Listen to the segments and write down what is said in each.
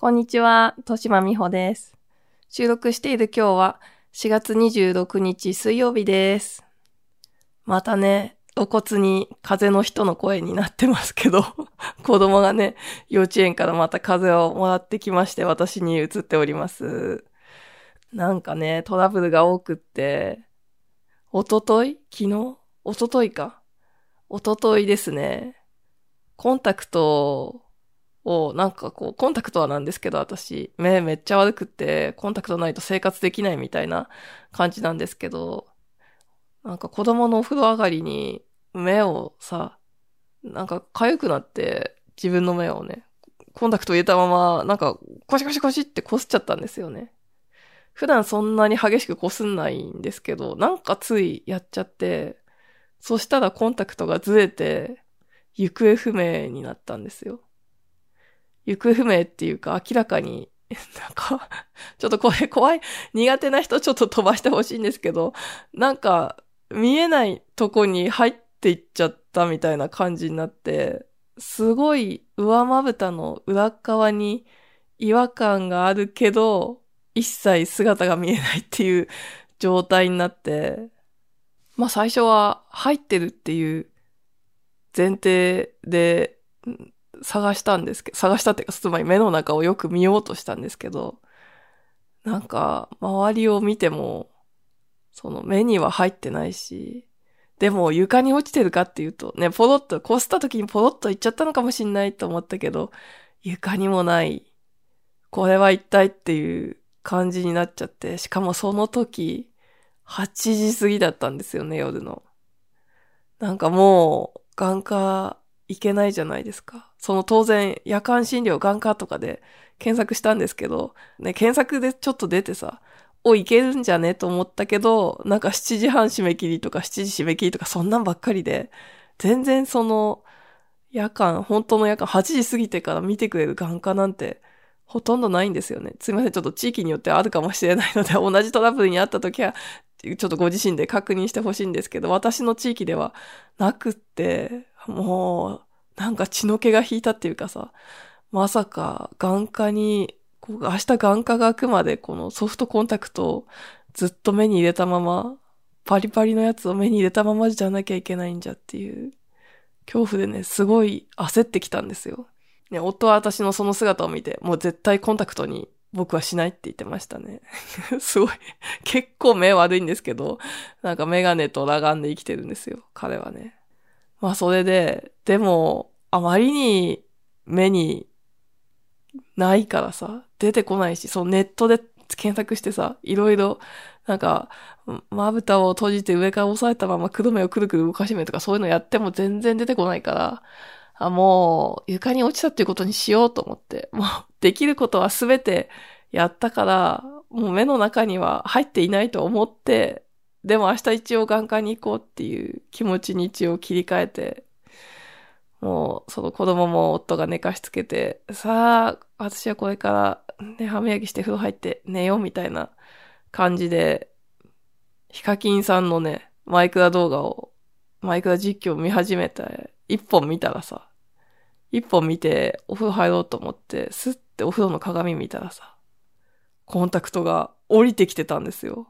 こんにちは、としまみほです。収録している今日は4月26日水曜日です。またね、露骨に風の人の声になってますけど、子供がね、幼稚園からまた風をもらってきまして、私に移っております。なんかね、トラブルが多くって、おととい昨日おとといか。おとといですね。コンタクトを、なんかこう、コンタクトはなんですけど、私、目めっちゃ悪くって、コンタクトないと生活できないみたいな感じなんですけど、なんか子供のお風呂上がりに目をさ、なんか痒くなって、自分の目をね、コンタクト入れたまま、なんか、コシコシコシって擦っちゃったんですよね。普段そんなに激しく擦んないんですけど、なんかついやっちゃって、そしたらコンタクトがずれて、行方不明になったんですよ。行方不明っていうか明らかに、なんか、ちょっとこれ怖い、苦手な人ちょっと飛ばしてほしいんですけど、なんか見えないとこに入っていっちゃったみたいな感じになって、すごい上まぶたの裏側に違和感があるけど、一切姿が見えないっていう状態になって、まあ最初は入ってるっていう前提で探したんですけど、探したっていうか、つまり目の中をよく見ようとしたんですけど、なんか周りを見ても、その目には入ってないし、でも床に落ちてるかっていうと、ね、ポロッと、こすった時にポロッといっちゃったのかもしんないと思ったけど、床にもない。これは一体っていう感じになっちゃって、しかもその時、8時過ぎだったんですよね、夜の。なんかもう、眼科行けないじゃないですか。その当然、夜間診療眼科とかで検索したんですけど、ね、検索でちょっと出てさ、お、いけるんじゃねと思ったけど、なんか7時半締め切りとか7時締め切りとかそんなんばっかりで、全然その、夜間、本当の夜間8時過ぎてから見てくれる眼科なんて、ほとんどないんですよね。すいません。ちょっと地域によってあるかもしれないので、同じトラブルにあった時は、ちょっとご自身で確認してほしいんですけど、私の地域ではなくって、もう、なんか血の気が引いたっていうかさ、まさか眼科に、こう明日眼科が開くまでこのソフトコンタクトをずっと目に入れたまま、パリパリのやつを目に入れたままじゃなきゃいけないんじゃっていう、恐怖でね、すごい焦ってきたんですよ。ね、夫は私のその姿を見て、もう絶対コンタクトに僕はしないって言ってましたね。すごい、結構目悪いんですけど、なんかメガネと裸眼で生きてるんですよ、彼はね。まあそれで、でも、あまりに目にないからさ、出てこないし、そうネットで検索してさ、いろいろ、なんか、まぶたを閉じて上から押さえたまま黒目をくるくる動かしめとかそういうのやっても全然出てこないから、あ、もう床に落ちたっていうことにしようと思って、もうできることはすべてやったから、もう目の中には入っていないと思って、でも明日一応眼科に行こうっていう気持ちに一応切り替えて、もうその子供も夫が寝かしつけて、さあ、私はこれからね、歯磨きして風呂入って寝ようみたいな感じで、ヒカキンさんのね、マイクラ動画を、マイクラ実況を見始めて、一本見たらさ、一本見てお風呂入ろうと思って、スッてお風呂の鏡見たらさ、コンタクトが降りてきてたんですよ。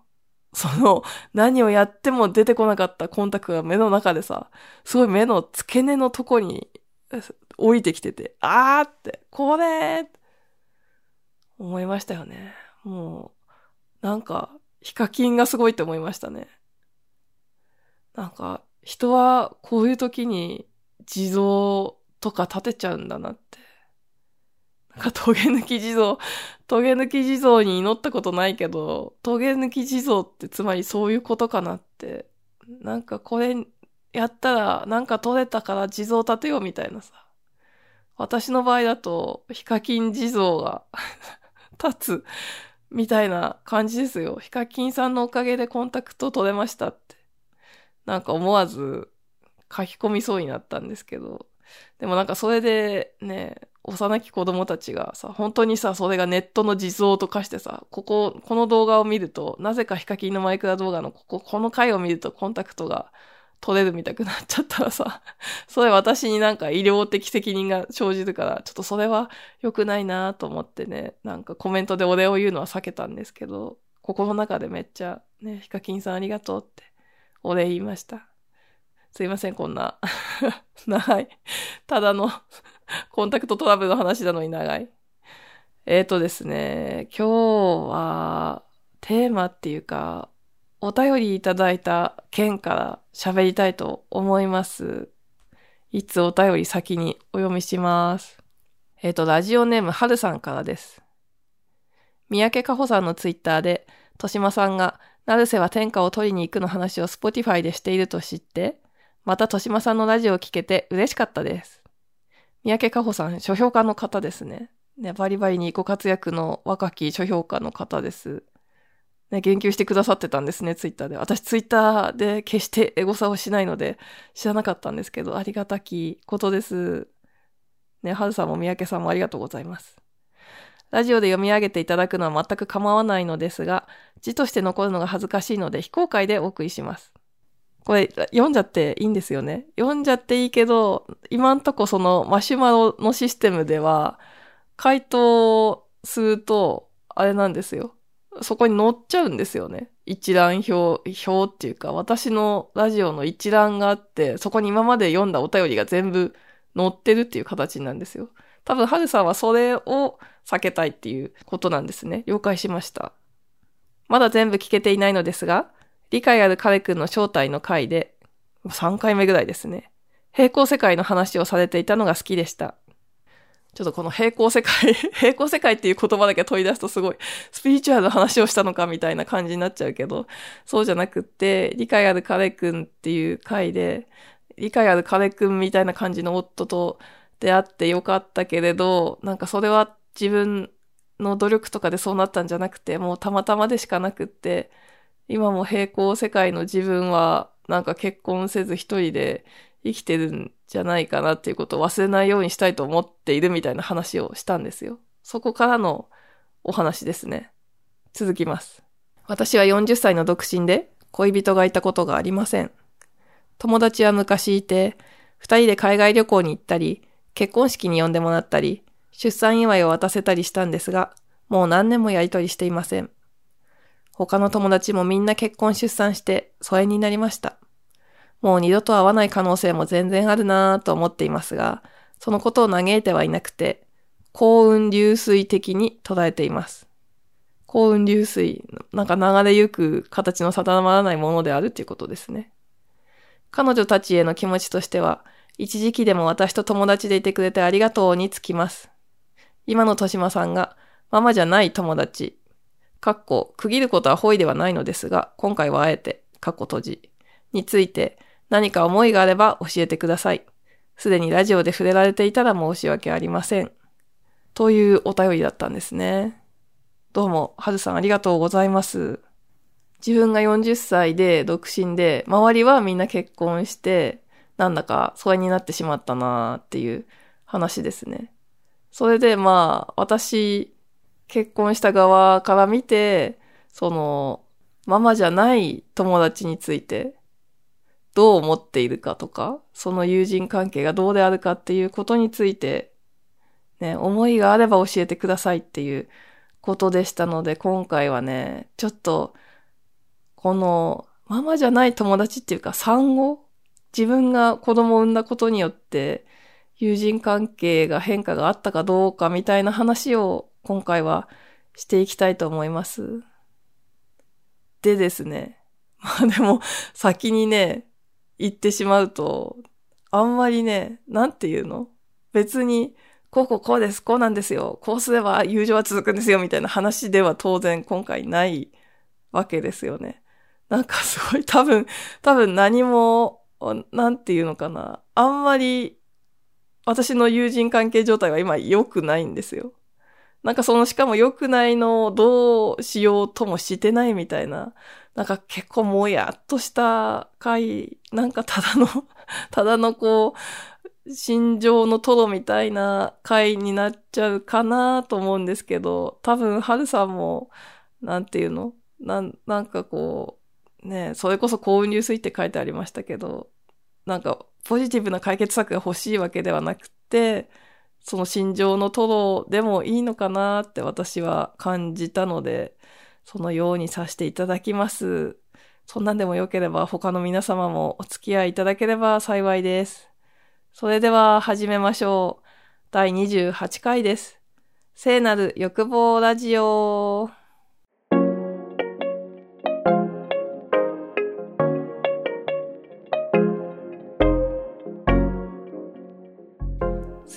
その、何をやっても出てこなかったコンタクトが目の中でさ、すごい目の付け根のとこに降りてきてて、あーって、これー思いましたよね。もう、なんか、ヒカキンがすごいって思いましたね。なんか、人はこういう時に地蔵とか立てちゃうんだなって。なんか、トゲ抜き地蔵、トゲ抜き地蔵に祈ったことないけど、トゲ抜き地蔵ってつまりそういうことかなって。なんかこれやったらなんか取れたから地蔵立てようみたいなさ。私の場合だと、ヒカキン地蔵が立つみたいな感じですよ。ヒカキンさんのおかげでコンタクト取れましたって。なんか思わず書き込みそうになったんですけど。でもなんかそれでね、幼き子供たちがさ、本当にさ、それがネットの実像と化してさ、ここ、この動画を見ると、なぜかヒカキンのマイクラ動画のここ、この回を見るとコンタクトが取れるみたくなっちゃったらさ、それ私になんか医療的責任が生じるから、ちょっとそれは良くないなと思ってね、なんかコメントでお礼を言うのは避けたんですけど、心の中でめっちゃ、ね、ヒカキンさんありがとうってお礼言いました。すいません、こんな 長い。ただのコンタクトトラブルの話なのに長い。えっ、ー、とですね、今日は、テーマっていうか、お便りいただいた件から喋りたいと思います。一通お便り先にお読みします。えっ、ー、と、ラジオネームはるさんからです。三宅香帆さんのツイッターで、としまさんが、成瀬は天下を取りに行くの話を Spotify でしていると知って、またとしまさんのラジオを聞けて嬉しかったです。三宅香帆さん、書評家の方ですね。ね、バリバリにご活躍の若き書評家の方です。ね、言及してくださってたんですね、ツイッターで。私ツイッターで決してエゴサをしないので知らなかったんですけど、ありがたきことです。ね、はるさんも三宅さんもありがとうございます。ラジオで読み上げていただくのは全く構わないのですが、字として残るのが恥ずかしいので非公開でお送りします。これ読んじゃっていいんですよね。読んじゃっていいけど、今んとこそのマシュマロのシステムでは、回答すると、あれなんですよ。そこに載っちゃうんですよね。一覧表、表っていうか、私のラジオの一覧があって、そこに今まで読んだお便りが全部載ってるっていう形なんですよ。多分、ハルさんはそれを避けたいっていうことなんですね。了解しました。まだ全部聞けていないのですが、理解ある彼くんの正体の回で、3回目ぐらいですね。平行世界の話をされていたのが好きでした。ちょっとこの平行世界、平行世界っていう言葉だけ取り出すとすごいスピリチュアルの話をしたのかみたいな感じになっちゃうけど、そうじゃなくって、理解ある彼くんっていう回で、理解ある彼くんみたいな感じの夫と出会ってよかったけれど、なんかそれは自分の努力とかでそうなったんじゃなくて、もうたまたまでしかなくって、今も平行世界の自分は、なんか結婚せず一人で生きてるんじゃないかなっていうことを忘れないようにしたいと思っているみたいな話をしたんですよ。そこからのお話ですね。続きます。私は40歳の独身で恋人がいたことがありません。友達は昔いて、二人で海外旅行に行ったり、結婚式に呼んでもらったり、出産祝いを渡せたりしたんですが、もう何年もやりとりしていません。他の友達もみんな結婚出産して疎遠になりました。もう二度と会わない可能性も全然あるなぁと思っていますが、そのことを嘆いてはいなくて、幸運流水的に捉えています。幸運流水、なんか流れゆく形の定まらないものであるっていうことですね。彼女たちへの気持ちとしては、一時期でも私と友達でいてくれてありがとうにつきます。今の豊島さんが、ママじゃない友達、かっこ、区切ることは本意ではないのですが、今回はあえて、かっこ閉じ、について何か思いがあれば教えてください。すでにラジオで触れられていたら申し訳ありません。というお便りだったんですね。どうも、はるさんありがとうございます。自分が40歳で独身で、周りはみんな結婚して、なんだか疎遠になってしまったなーっていう話ですね。それでまあ、私、結婚した側から見て、その、ママじゃない友達について、どう思っているかとか、その友人関係がどうであるかっていうことについて、ね、思いがあれば教えてくださいっていうことでしたので、今回はね、ちょっと、この、ママじゃない友達っていうか産後自分が子供を産んだことによって、友人関係が変化があったかどうかみたいな話を今回はしていきたいと思います。でですね。まあでも、先にね、言ってしまうと、あんまりね、なんて言うの？別に、こうこうこうです、こうなんですよ、こうすれば友情は続くんですよ、みたいな話では当然今回ないわけですよね。なんかすごい多分、多分何も、なんて言うのかな。あんまり私の友人関係状態は今良くないんですよ。なんかそのしかも良くないのをどうしようともしてないみたいな、なんか結構もやっとした回、なんかただの ただのこう、心情のトロみたいな回になっちゃうかなと思うんですけど、多分、はるさんも、なんていうの？なん、なんかこうね、それこそ幸運流水って書いてありましたけど、なんか、ポジティブな解決策が欲しいわけではなくて、その心情のトロでもいいのかなって私は感じたので、そのようにさせていただきます。そんなんでもよければ他の皆様もお付き合いいただければ幸いです。それでは始めましょう。第28回です。聖なる欲望ラジオ。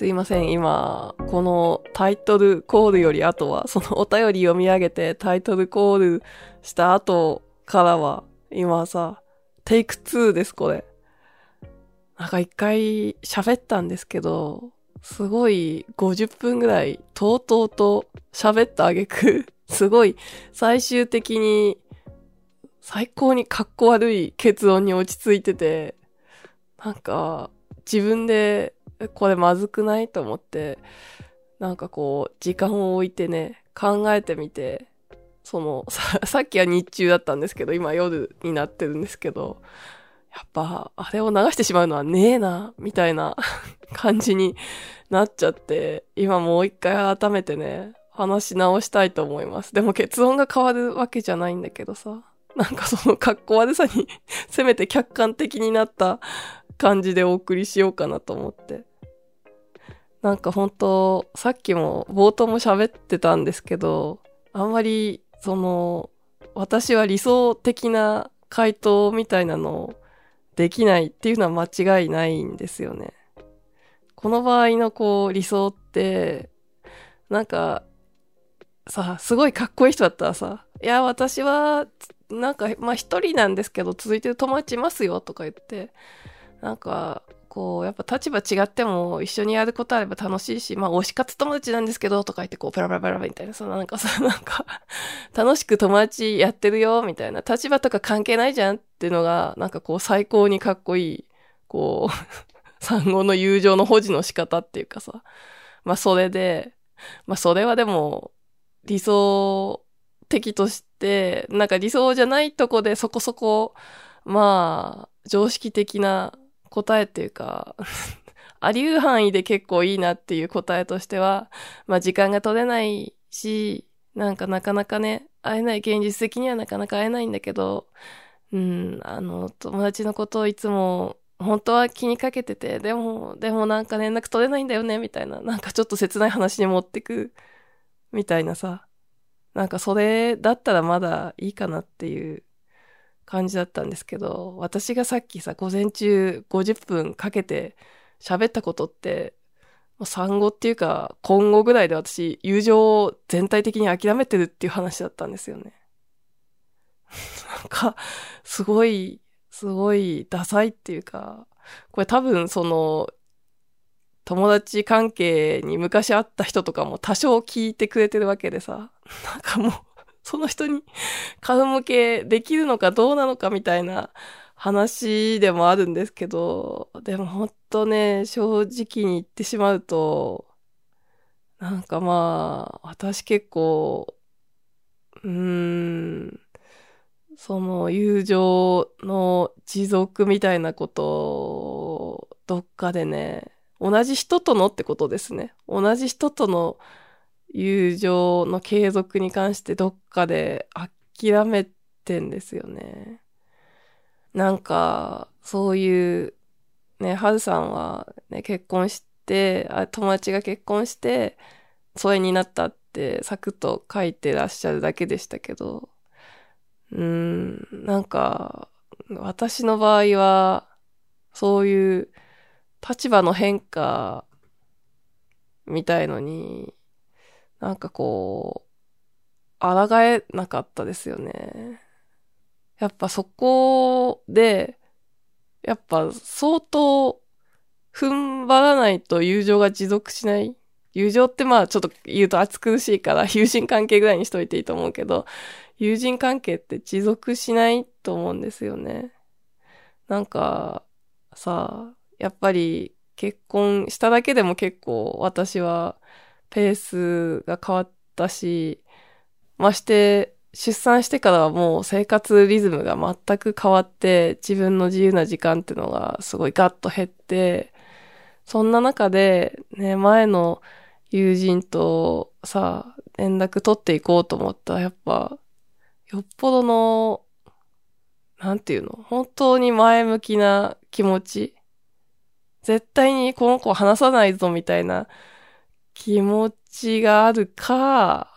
すいません、今、このタイトルコールより後は、そのお便り読み上げてタイトルコールした後からは、今さ、テイク2です、これ。なんか一回喋ったんですけど、すごい50分ぐらい、とうとうと喋ったあげく、すごい最終的に最高にかっこ悪い結論に落ち着いてて、なんか自分でこれまずくない？と思って、なんかこう、時間を置いてね、考えてみて、その、さ、さっきは日中だったんですけど、今夜になってるんですけど、やっぱ、あれを流してしまうのはねえな、みたいな 感じになっちゃって、今もう一回改めてね、話し直したいと思います。でも結論が変わるわけじゃないんだけどさ。なんかその格好悪さに せめて客観的になった感じでお送りしようかなと思って。なんか本当さっきも冒頭も喋ってたんですけど、あんまり、その、私は理想的な回答みたいなのできないっていうのは間違いないんですよね。この場合のこう理想って、なんか、さ、すごいかっこいい人だったらさ、いや、私は、なんか、まあ一人なんですけど、続いてる友達いますよとか言って、なんか、こう、やっぱ立場違っても一緒にやることあれば楽しいし、まあ推し活友達なんですけど、とか言ってこう、ペラペラペラみたいな、そのなんかさ、なんか 楽しく友達やってるよ、みたいな、立場とか関係ないじゃんっていうのが、なんかこう、最高にかっこいい、こう 産後の友情の保持の仕方っていうかさ、まあそれで、まあそれはでも、理想的として、なんか理想じゃないとこでそこそこ、まあ、常識的な答えっていうか あり得る範囲で結構いいなっていう答えとしては、まあ時間が取れないし、なんかなかなかね、会えない、現実的にはなかなか会えないんだけど、うん、あの、友達のことをいつも、本当は気にかけてて、でも、でもなんか連絡取れないんだよね、みたいな、なんかちょっと切ない話に持ってく、みたいなさ、なんかそれだったらまだいいかなっていう感じだったんですけど、私がさっきさ、午前中50分かけて喋ったことって、産後っていうか、今後ぐらいで私、友情を全体的に諦めてるっていう話だったんですよね。なんか、すごい、すごいダサいっていうか、これ多分その、友達関係に昔会った人とかも多少聞いてくれてるわけでさ、なんかもう、その人に 顔向けできるのかどうなのかみたいな話でもあるんですけど、でもほんとね、正直に言ってしまうと、なんかまあ、私結構、うーん、その友情の持続みたいなことを、どっかでね、同じ人とのってことですね。同じ人との友情の継続に関してどっかで諦めてんですよね。なんか、そういう、ね、はるさんは、ね、結婚して、あ友達が結婚して、疎遠になったってサクッと書いてらっしゃるだけでしたけど、うーん、なんか、私の場合は、そういう立場の変化みたいのに、なんかこう、抗えなかったですよね。やっぱそこで、やっぱ相当踏ん張らないと友情が持続しない。友情ってまあちょっと言うと暑苦しいから友人関係ぐらいにしといていいと思うけど、友人関係って持続しないと思うんですよね。なんかさ、やっぱり結婚しただけでも結構私はペースが変わったし、まして、出産してからはもう生活リズムが全く変わって、自分の自由な時間っていうのがすごいガッと減って、そんな中で、ね、前の友人とさ、連絡取っていこうと思ったら、やっぱ、よっぽどの、なんていうの本当に前向きな気持ち。絶対にこの子話さないぞみたいな気持ちがあるか、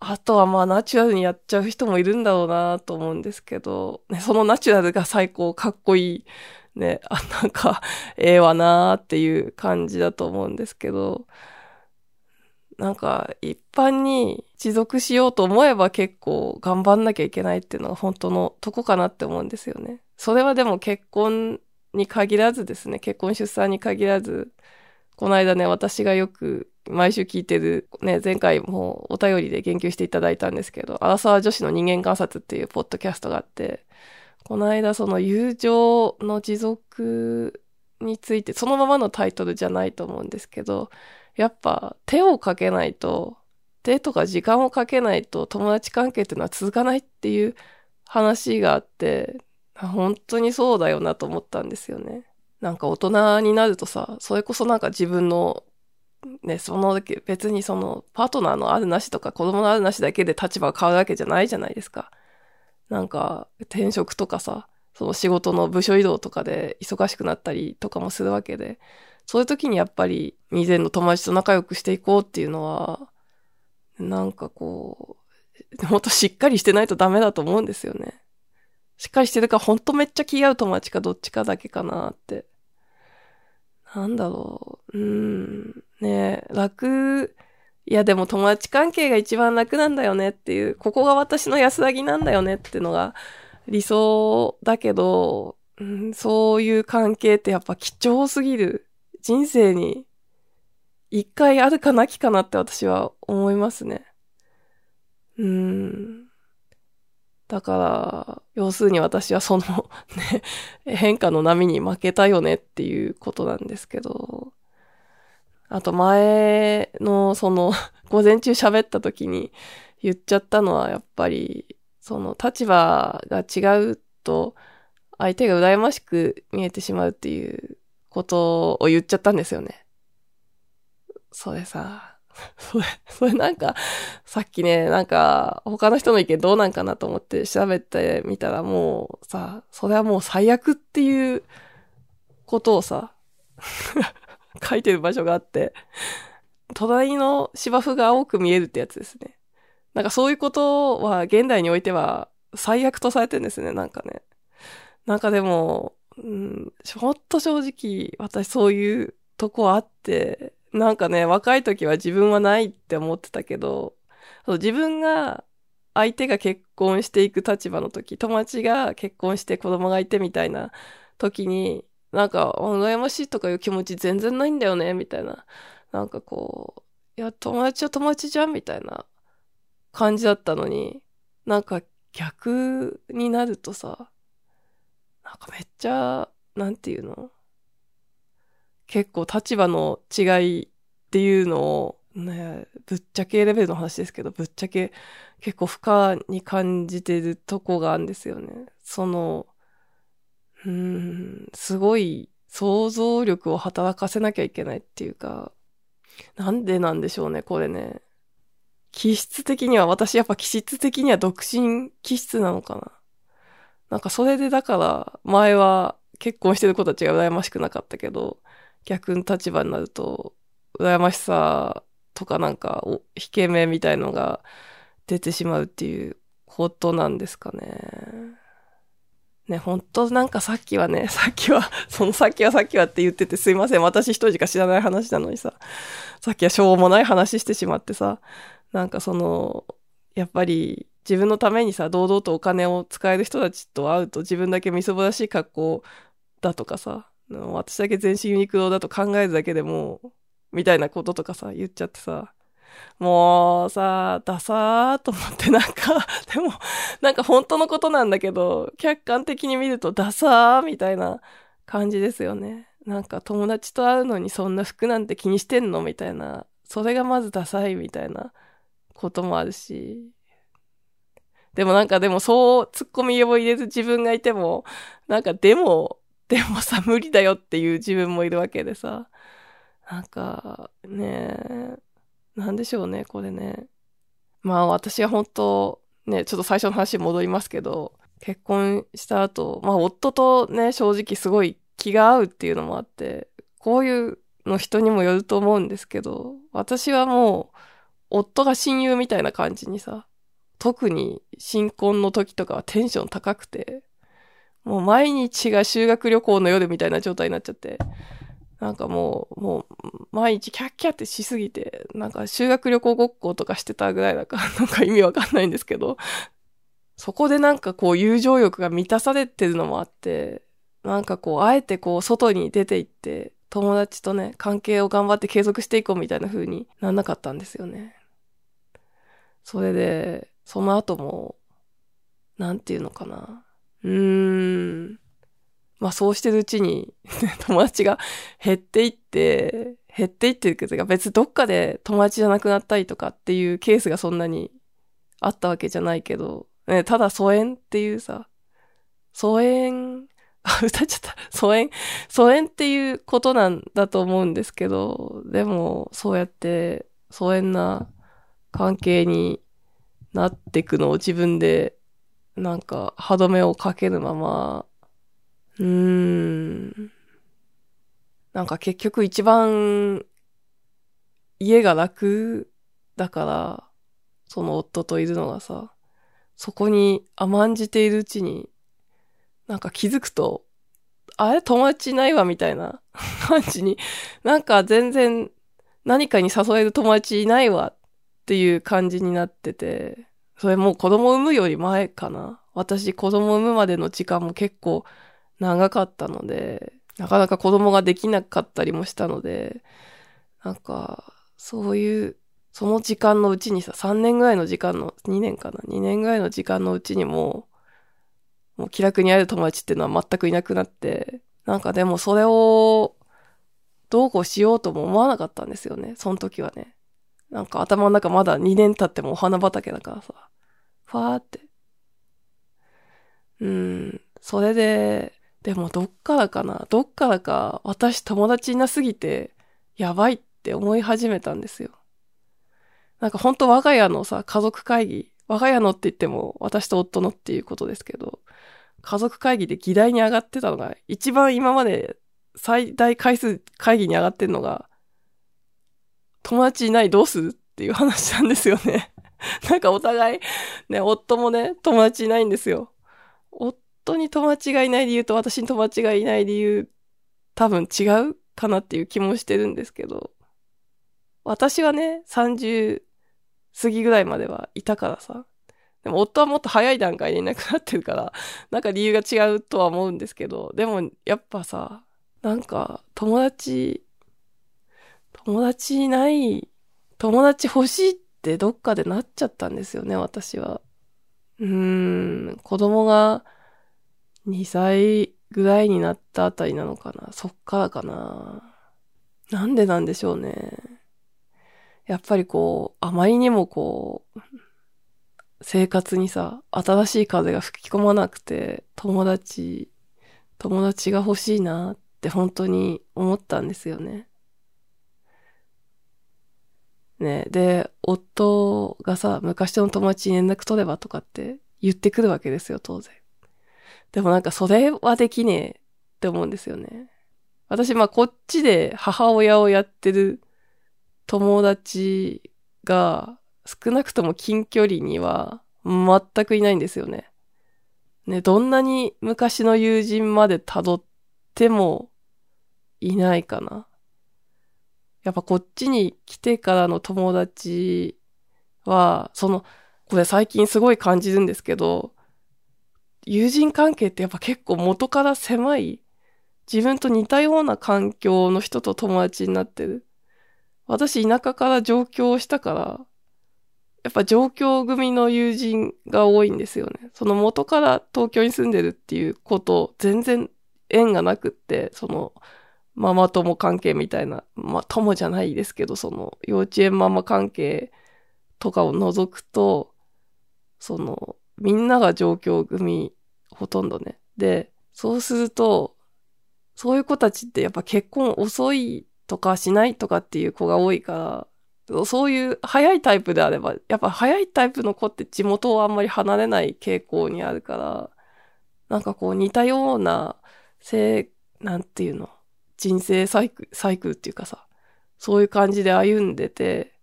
あとはまあナチュラルにやっちゃう人もいるんだろうなと思うんですけど、ね、そのナチュラルが最高かっこいい。ね、あ、なんか、ええわなーっていう感じだと思うんですけど、なんか一般に持続しようと思えば結構頑張んなきゃいけないっていうのが本当のとこかなって思うんですよね。それはでも結婚に限らずですね、結婚出産に限らず、この間ね、私がよく毎週聞いてる、ね、前回もお便りで言及していただいたんですけど、アラサー女子の人間観察っていうポッドキャストがあって、この間その友情の持続について、そのままのタイトルじゃないと思うんですけど、やっぱ手をかけないと、手とか時間をかけないと友達関係っていうのは続かないっていう話があって、本当にそうだよなと思ったんですよね。なんか大人になるとさ、それこそなんか自分の、ね、その、別にその、パートナーのあるなしとか子供のあるなしだけで立場が変わるわけじゃないじゃないですか。なんか、転職とかさ、その仕事の部署移動とかで忙しくなったりとかもするわけで、そういう時にやっぱり未然の友達と仲良くしていこうっていうのは、なんかこう、もっとしっかりしてないとダメだと思うんですよね。しっかりしてるか、ほんとめっちゃ気合う友達かどっちかだけかなって。なんだろう。うーん。ねえ楽、いやでも友達関係が一番楽なんだよねっていう、ここが私の安らぎなんだよねっていうのが理想だけど、うん、そういう関係ってやっぱ貴重すぎる。人生に一回あるかなきかなって私は思いますね。うん。だから、要するに私はそのね、変化の波に負けたよねっていうことなんですけど、あと前のその 午前中喋った時に言っちゃったのはやっぱり、その立場が違うと相手が羨ましく見えてしまうっていうことを言っちゃったんですよね。それさ、それ、それなんか、さっきね、なんか、他の人の意見どうなんかなと思って調べてみたらもうさ、それはもう最悪っていうことをさ、書いてる場所があって、隣の芝生が青く見えるってやつですね。なんかそういうことは現代においては最悪とされてるんですね、なんかね。なんかでも、うん、ほんと正直、私そういうとこあって、なんかね、若い時は自分はないって思ってたけど、そう自分が相手が結婚していく立場の時、友達が結婚して子供がいてみたいな時に、なんか、羨ましいとかいう気持ち全然ないんだよね、みたいな。なんかこう、いや、友達は友達じゃん、みたいな感じだったのに、なんか逆になるとさ、なんかめっちゃ、なんていうの？結構立場の違いっていうのを、ね、ぶっちゃけレベルの話ですけど、ぶっちゃけ結構負荷に感じてるとこがあるんですよね。その、うん、すごい想像力を働かせなきゃいけないっていうか、なんでなんでしょうね、これね。気質的には、私やっぱ気質的には独身気質なのかな。なんかそれでだから、前は結婚してる子たちが羨ましくなかったけど、逆の立場になると、羨ましさとかなんか、引け目みたいのが出てしまうっていうことなんですかね。ね、本当なんかさっきはね、さっきは、そのさっきはさっきはって言っててすいません。私一人しか知らない話なのにさ、さっきはしょうもない話してしまってさ、なんかその、やっぱり自分のためにさ、堂々とお金を使える人たちと会うと自分だけみそぼらしい格好だとかさ、私だけ全身ユニクロだと考えるだけでも、みたいなこととかさ、言っちゃってさ、もうさ、ダサーと思ってなんか、でも、なんか本当のことなんだけど、客観的に見るとダサーみたいな感じですよね。なんか友達と会うのにそんな服なんて気にしてんのみたいな。それがまずダサいみたいなこともあるし。でもなんかでもそう突っ込みを入れず自分がいても、なんかでも、でもさ、無理だよっていう自分もいるわけでさ。なんか、ねなんでしょうね、これね。まあ私は本当、ね、ちょっと最初の話戻りますけど、結婚した後、まあ夫とね、正直すごい気が合うっていうのもあって、こういうの人にもよると思うんですけど、私はもう、夫が親友みたいな感じにさ、特に新婚の時とかはテンション高くて、もう毎日が修学旅行の夜みたいな状態になっちゃって、なんかもう、もう、毎日キャッキャってしすぎて、なんか修学旅行ごっことかしてたぐらいだから、なんか意味わかんないんですけど、そこでなんかこう友情欲が満たされてるのもあって、なんかこう、あえてこう、外に出て行って、友達とね、関係を頑張って継続していこうみたいな風になんなかったんですよね。それで、その後も、なんていうのかな。うーん。まあそうしてるうちに 友達が減っていって、減っていってるけど、別にどっかで友達じゃなくなったりとかっていうケースがそんなにあったわけじゃないけど、ね、ただ疎遠っていうさ、疎遠、あ、歌っちゃった。疎遠、疎遠っていうことなんだと思うんですけど、でも、そうやって疎遠な関係になっていくのを自分で、なんか、歯止めをかけるまま、うーん。なんか結局一番家が楽だから、その夫といるのがさ、そこに甘んじているうちに、なんか気づくと、あれ友達ないわみたいな 感じに、なんか全然何かに誘える友達いないわっていう感じになってて、それもう子供産むより前かな。私子供産むまでの時間も結構長かったので、なかなか子供ができなかったりもしたので、なんか、そういうその時間のうちにさ、3年ぐらいの時間の、2年かな ?2 年ぐらいの時間のうちにも、もう気楽に会える友達っていうのは全くいなくなって、なんかでもそれを、どうこうしようとも思わなかったんですよね。その時はね。なんか頭の中まだ2年経ってもお花畑だからさ。ファーって。うん。それで、でもどっからかな？どっからか私友達いなすぎて、やばいって思い始めたんですよ。なんか本当我が家のさ、家族会議、我が家のって言っても私と夫のっていうことですけど、家族会議で議題に上がってたのが、一番今まで最大回数会議に上がってんのが、友達いないどうするっていう話なんですよね。なんかお互い、ね、夫もね、友達いないんですよ。夫に友達がいない理由と私に友達がいない理由、多分違うかなっていう気もしてるんですけど、私はね、30過ぎぐらいまではいたからさ。でも夫はもっと早い段階でいなくなってるから、なんか理由が違うとは思うんですけど、でもやっぱさ、なんか友達、友達いない、友達欲しいってどっかでなっちゃったんですよね、私は。うーん、子供が2歳ぐらいになったあたりなのかな。そっからかな。なんでなんでしょうね。やっぱりこう、あまりにもこう、生活にさ、新しい風が吹き込まなくて、友達、友達が欲しいなって本当に思ったんですよね。ねで、夫がさ、昔の友達に連絡取ればとかって言ってくるわけですよ、当然。でもなんかそれはできねえって思うんですよね。私、まあこっちで母親をやってる友達が少なくとも近距離には全くいないんですよね。ね、どんなに昔の友人まで辿ってもいないかな。やっぱこっちに来てからの友達は、その、これ最近すごい感じるんですけど、友人関係ってやっぱ結構元から狭い、自分と似たような環境の人と友達になってる。私田舎から上京したから、やっぱ上京組の友人が多いんですよね。その元から東京に住んでるっていうこと全然縁がなくって、そのママ友関係みたいな、まあ友じゃないですけど、その幼稚園ママ関係とかを除くと、そのみんなが上京組、ほとんどね。で、そうすると、そういう子たちってやっぱ結婚遅いとかしないとかっていう子が多いから、そういう早いタイプであれば、やっぱ早いタイプの子って地元をあんまり離れない傾向にあるから、なんかこう似たような、せなんていうの、人生サイクル、サイクルっていうかさ、そういう感じで歩んでて、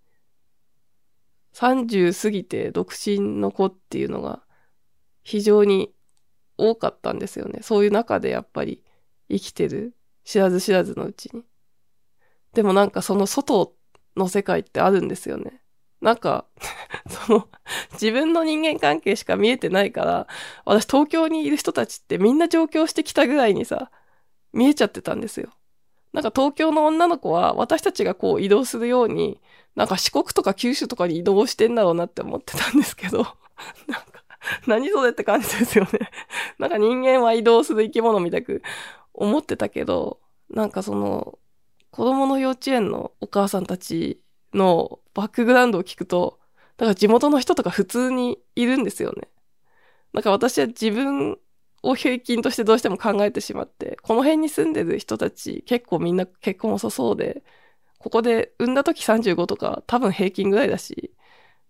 30過ぎて独身の子っていうのが非常に多かったんですよね。そういう中でやっぱり生きてる。知らず知らずのうちに。でもなんかその外の世界ってあるんですよね。なんか その、自分の人間関係しか見えてないから、私東京にいる人たちってみんな上京してきたぐらいにさ、見えちゃってたんですよ。なんか東京の女の子は私たちがこう移動するように、なんか四国とか九州とかに移動してんだろうなって思ってたんですけど、なんか、何それって感じですよね。なんか人間は移動する生き物みたく思ってたけど、なんかその、子供の幼稚園のお母さんたちのバックグラウンドを聞くと、だから地元の人とか普通にいるんですよね。なんか私は自分を平均としてどうしても考えてしまって、この辺に住んでる人たち結構みんな結婚遅そうで、ここで産んだ時35とか多分平均ぐらいだし、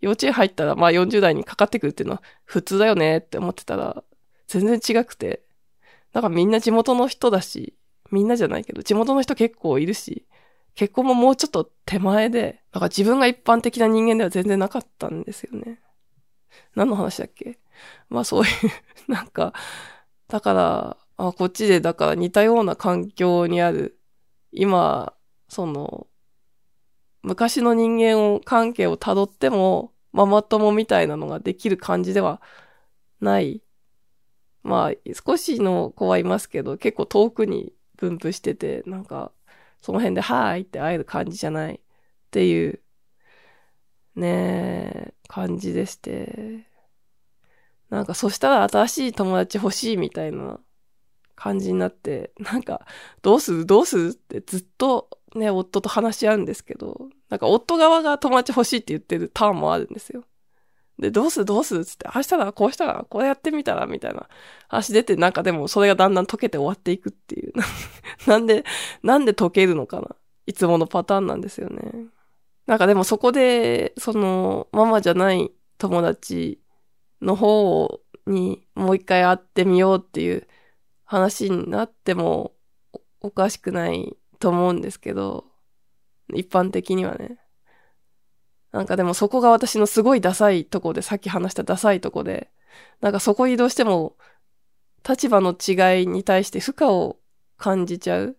幼稚園入ったらまあ40代にかかってくるっていうのは普通だよねって思ってたら、全然違くて、だかみんな地元の人だし、みんなじゃないけど、地元の人結構いるし、結婚ももうちょっと手前で、だか自分が一般的な人間では全然なかったんですよね。何の話だっけ？まあそういう なんか、だから、あ、こっちでだから似たような環境にある、今、その、昔の人間を、関係を辿っても、ママ友みたいなのができる感じではない。まあ、少しの子はいますけど、結構遠くに分布してて、なんか、その辺で、はーいって会える感じじゃないっていう、ねえ、感じでして。なんかそしたら新しい友達欲しいみたいな感じになって、なんか、どうする？どうする？ってずっとね、夫と話し合うんですけど、なんか夫側が友達欲しいって言ってるターンもあるんですよ。で、どうする？どうする？つって、あしたらこうしたらこれやってみたらみたいな話出て、なんかでもそれがだんだん溶けて終わっていくっていう。なんで、なんで溶けるのかな？いつものパターンなんですよね。なんかでもそこで、その、ママじゃない友達の方にもう一回会ってみようっていう話になってもおかしくないと思うんですけど、一般的にはね。なんかでもそこが私のすごいダサいとこで、さっき話したダサいとこで、なんかそこにどうしても立場の違いに対して負荷を感じちゃう。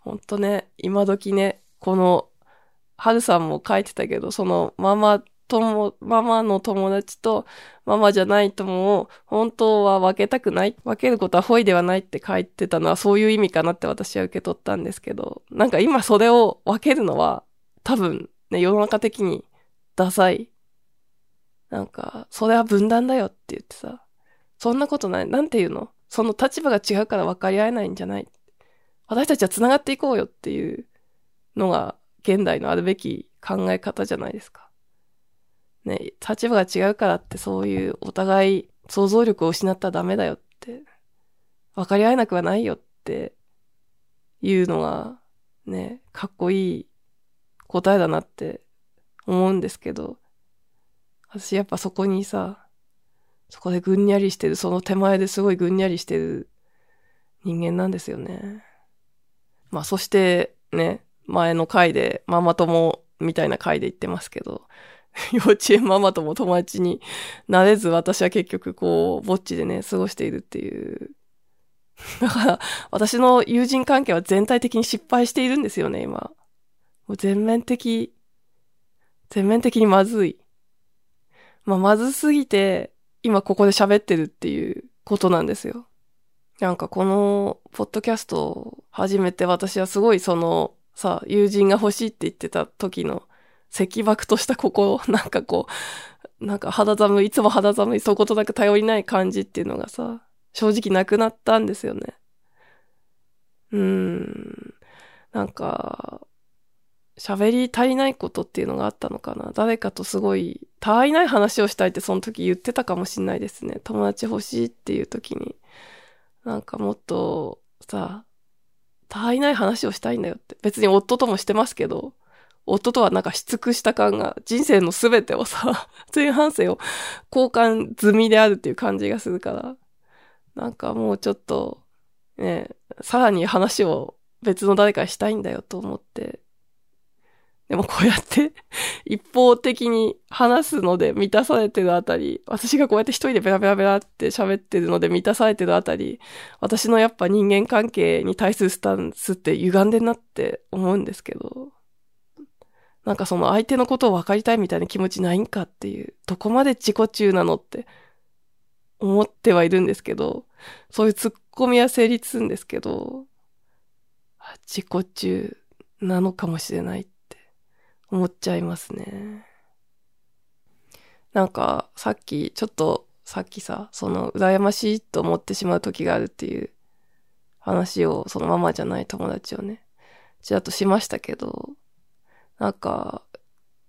ほんとね、今時ね、この、はるさんも書いてたけど、そのママ友、ママの友達とママじゃない友を本当は分けたくない。分けることはホイではないって書いてたのはそういう意味かなって私は受け取ったんですけど、なんか今それを分けるのは多分ね、世の中的にダサい。なんか、それは分断だよって言ってさ、そんなことない。なんて言うの？その立場が違うから分かり合えないんじゃない。私たちは繋がっていこうよっていうのが現代のあるべき考え方じゃないですか。ね、立場が違うからってそういうお互い想像力を失ったらダメだよって、分かり合えなくはないよっていうのがね、かっこいい答えだなって思うんですけど、私やっぱそこにさ、そこでぐんにゃりしてる、その手前ですごいぐんにゃりしてる人間なんですよね。まあそしてね、前の回でママ友みたいな回で言ってますけど、幼稚園ママとも友達になれず、私は結局こう、ぼっちでね、過ごしているっていう。だから、私の友人関係は全体的に失敗しているんですよね、今。もう全面的、全面的にまずい。まあ、まずすぎて、今ここで喋ってるっていうことなんですよ。なんかこの、ポッドキャストを始めて私はすごいその、さ、友人が欲しいって言ってた時の赤爆とした心、なんかこう、なんか肌寒い、いつも肌寒い、そことなく頼りない感じっていうのがさ、正直なくなったんですよね。うーん。なんか、喋り足りないことっていうのがあったのかな。誰かとすごい、他愛ない話をしたいってその時言ってたかもしんないですね。友達欲しいっていう時に。なんかもっと、さ、他愛ない話をしたいんだよって。別に夫ともしてますけど、夫とはなんかし尽くした感が、人生のすべてをさ、前半生を交換済みであるっていう感じがするから、なんかもうちょっと、ね、さらに話を別の誰かにしたいんだよと思って。でもこうやって 一方的に話すので満たされてるあたり、私がこうやって一人でベラベラベラって喋ってるので満たされてるあたり、私のやっぱ人間関係に対するスタンスって歪んでんなって思うんですけど、なんかその相手のことを分かりたいみたいな気持ちないんかっていう、どこまで自己中なのって思ってはいるんですけど、そういうツッコミは成立するんですけど、自己中なのかもしれないって思っちゃいますね。なんか、さっき、ちょっと、さっきさ、その、羨ましいと思ってしまう時があるっていう話を、そのままじゃない友達をね、ちらっとしましたけど、なんか、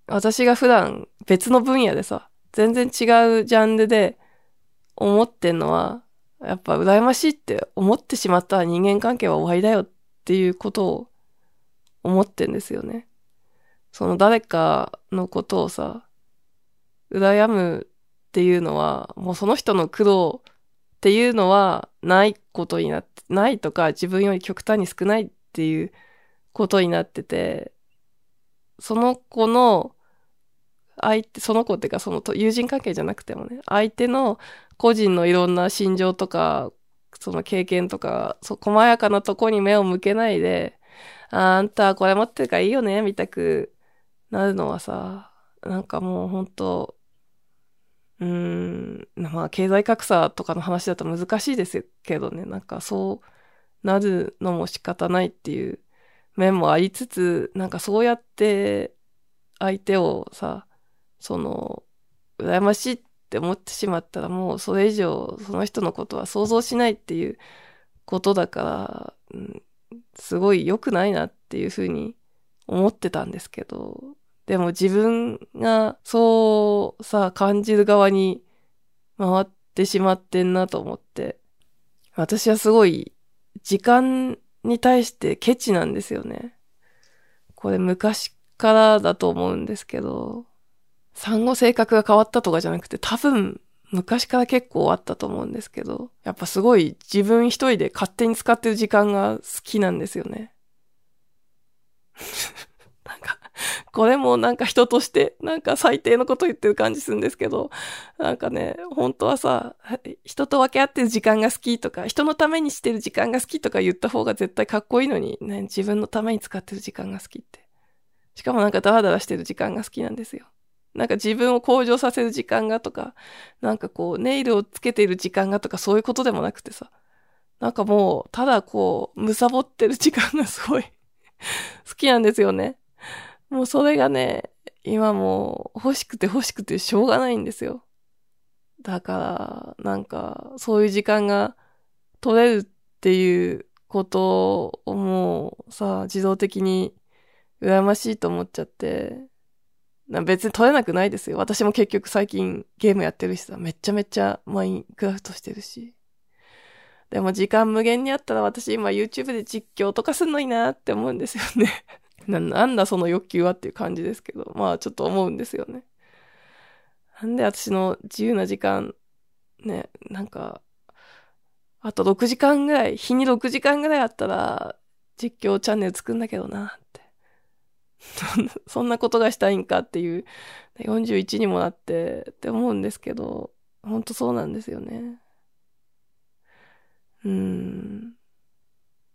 私が普段別の分野でさ、全然違うジャンルで思ってんのは、やっぱ羨ましいって思ってしまったら人間関係は終わりだよっていうことを思ってんですよね。その誰かのことをさ、羨むっていうのは、もうその人の苦労っていうのはないことになって、ないとか自分より極端に少ないっていうことになってて、その子の相手、その子っていうかその友人関係じゃなくてもね、相手の個人のいろんな心情とか、その経験とか、そ、細やかなとこに目を向けないで、ああんたこれ持ってるからいいよね、みたくなるのはさ、なんかもう本当うーん、まあ経済格差とかの話だと難しいですけどね、なんかそうなるのも仕方ないっていう面もありつつ、なんかそうやって相手をさ、その、羨ましいって思ってしまったらもうそれ以上その人のことは想像しないっていうことだから、うん、すごい良くないなっていうふうに思ってたんですけど、でも自分がそうさ、感じる側に回ってしまってんなと思って、私はすごい時間に対してケチなんですよね。これ昔からだと思うんですけど、産後性格が変わったとかじゃなくて多分昔から結構あったと思うんですけど、やっぱすごい自分一人で勝手に使ってる時間が好きなんですよね。なんか、これもなんか人としてなんか最低のこと言ってる感じするんですけど、なんかね、本当はさ、人と分け合ってる時間が好きとか、人のためにしてる時間が好きとか言った方が絶対かっこいいのに、ね、自分のために使ってる時間が好きって。しかもなんかダラダラしてる時間が好きなんですよ。なんか自分を向上させる時間がとか、なんかこう、ネイルをつけている時間がとかそういうことでもなくてさ、なんかもう、ただこう、むさぼってる時間がすごい 好きなんですよね。もうそれがね、今もう欲しくて欲しくてしょうがないんですよ。だから、なんか、そういう時間が取れるっていうことをもうさ、自動的に羨ましいと思っちゃって、別に取れなくないですよ。私も結局最近ゲームやってるしさ、めちゃめちゃマインクラフトしてるし。でも時間無限にあったら私今 YouTube で実況とかすんのいいなって思うんですよねな。なんだその欲求はっていう感じですけど、まあちょっと思うんですよね。なんで私の自由な時間、ね、なんか、あと6時間ぐらい、日に6時間ぐらいあったら実況チャンネル作んだけどな。って そんなことがしたいんかっていう、41にもなってって思うんですけど、ほんとそうなんですよね。うん。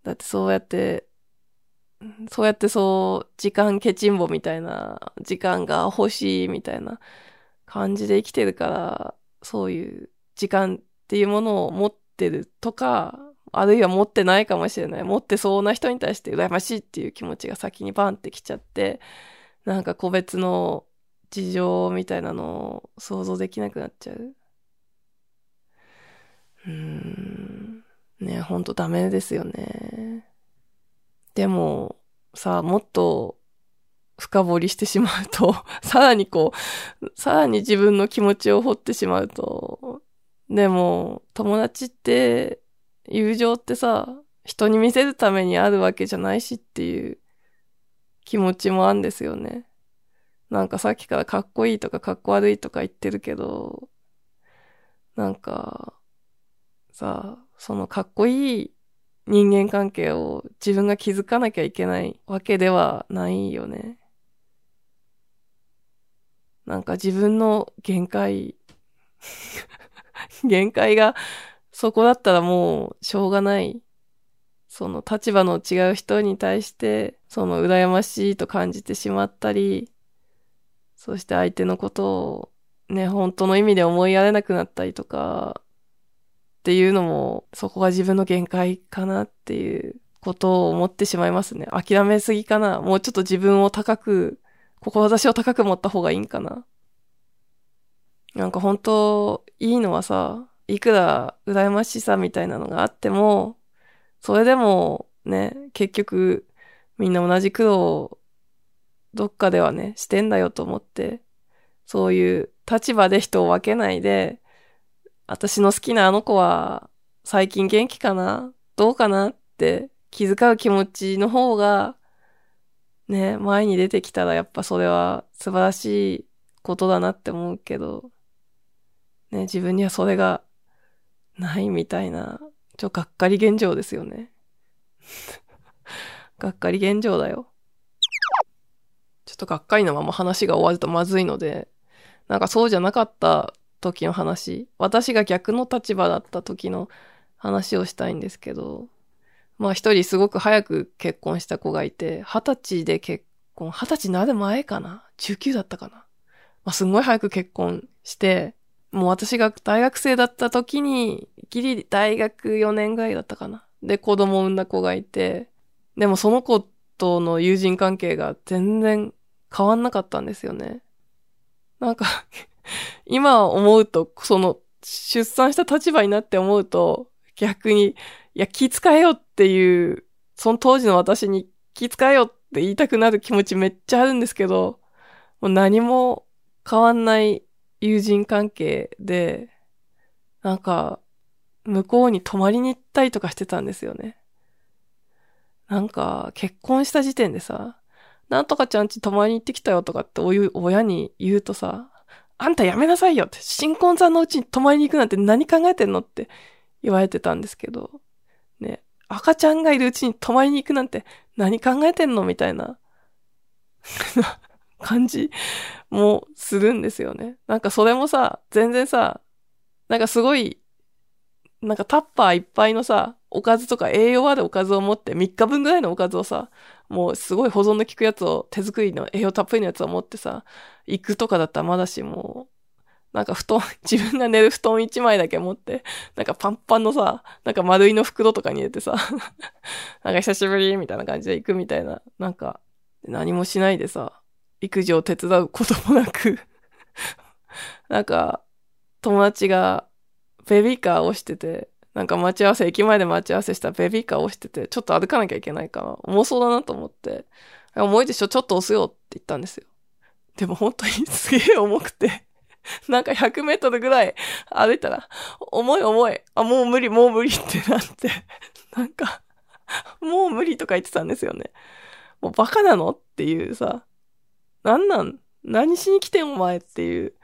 だってそうやって、そうやってそう、時間ケチンボみたいな、時間が欲しいみたいな感じで生きてるから、そういう時間っていうものを持ってるとか、あるいは持ってないかもしれない。持ってそうな人に対して羨ましいっていう気持ちが先にバンってきちゃって、なんか個別の事情みたいなのを想像できなくなっちゃう。うーん。ね、ほんとダメですよね。でも、さ、もっと深掘りしてしまうと、さらにこう、さらに自分の気持ちを掘ってしまうと、でも、友達って、友情ってさ、人に見せるためにあるわけじゃないしっていう気持ちもあるんですよね。なんかさっきからかっこいいとかかっこ悪いとか言ってるけど、なんか、さ、そのかっこいい人間関係を自分が気づかなきゃいけないわけではないよね。なんか自分の限界 限界がそこだったらもうしょうがない。その立場の違う人に対して、その羨ましいと感じてしまったり、そして相手のことをね、本当の意味で思いやれなくなったりとか、っていうのも、そこが自分の限界かなっていうことを思ってしまいますね。諦めすぎかな。もうちょっと自分を高く、志を高く持った方がいいんかな。なんか本当、いいのはさ、いくら羨ましさみたいなのがあっても、それでもね、結局、みんな同じ苦労をどっかではね、してんだよと思って、そういう立場で人を分けないで、私の好きなあの子は最近元気かな？どうかな？って気遣う気持ちの方が、ね、前に出てきたらやっぱそれは素晴らしいことだなって思うけど、ね、自分にはそれがないみたいな、ちょ、がっかり現状ですよね。がっかり現状だよ。ちょっとがっかりのまま話が終わるとまずいので、なんかそうじゃなかった時の話、私が逆の立場だった時の話をしたいんですけど、まあ一人すごく早く結婚した子がいて、二十歳で結婚、二十歳なる前かな ?19 だったかな？まあすごい早く結婚して、もう私が大学生だった時に、ギリ大学4年ぐらいだったかな？で、子供を産んだ子がいて、でもその子との友人関係が全然変わんなかったんですよね。なんか今思うと、その、出産した立場になって思うと、逆に、いや、気遣えよっていう、その当時の私に気遣えよって言いたくなる気持ちめっちゃあるんですけど、もう何も変わんない友人関係で、なんか、向こうに泊まりに行ったりとかしてたんですよね。なんか、結婚した時点でさ、なんとかちゃんち泊まりに行ってきたよとかって親に言うとさ、あんたやめなさいよって、新婚さんのうちに泊まりに行くなんて何考えてんのって言われてたんですけど、ね、赤ちゃんがいるうちに泊まりに行くなんて何考えてんのみたいな。感じもするんですよね。なんかそれもさ、全然さ、なんかすごい、なんかタッパーいっぱいのさ、おかずとか栄養あるおかずを持って3日分ぐらいのおかずをさ、もうすごい保存の効くやつを、手作りの栄養たっぷりのやつを持ってさ、行くとかだったらまだしもう、なんか布団、自分が寝る布団一枚だけ持って、なんかパンパンのさ、なんか丸いの袋とかに入れてさ、なんか久しぶりみたいな感じで行くみたいな、なんか、何もしないでさ、育児を手伝うこともなく なんか、友達がベビーカーをしてて、なんか待ち合わせ、駅前で待ち合わせしたベビーカーを押してて、ちょっと歩かなきゃいけないから、重そうだなと思って、重いでしょ、ちょっと押すよって言ったんですよ。でも本当に すげえ重くてなんか100メートルぐらい歩いたら、重い重い。あ、もう無理、もう無理ってなってなんかもう無理とか言ってたんですよね。もうバカなのっていうさ、なんなん何しに来てんお前っていう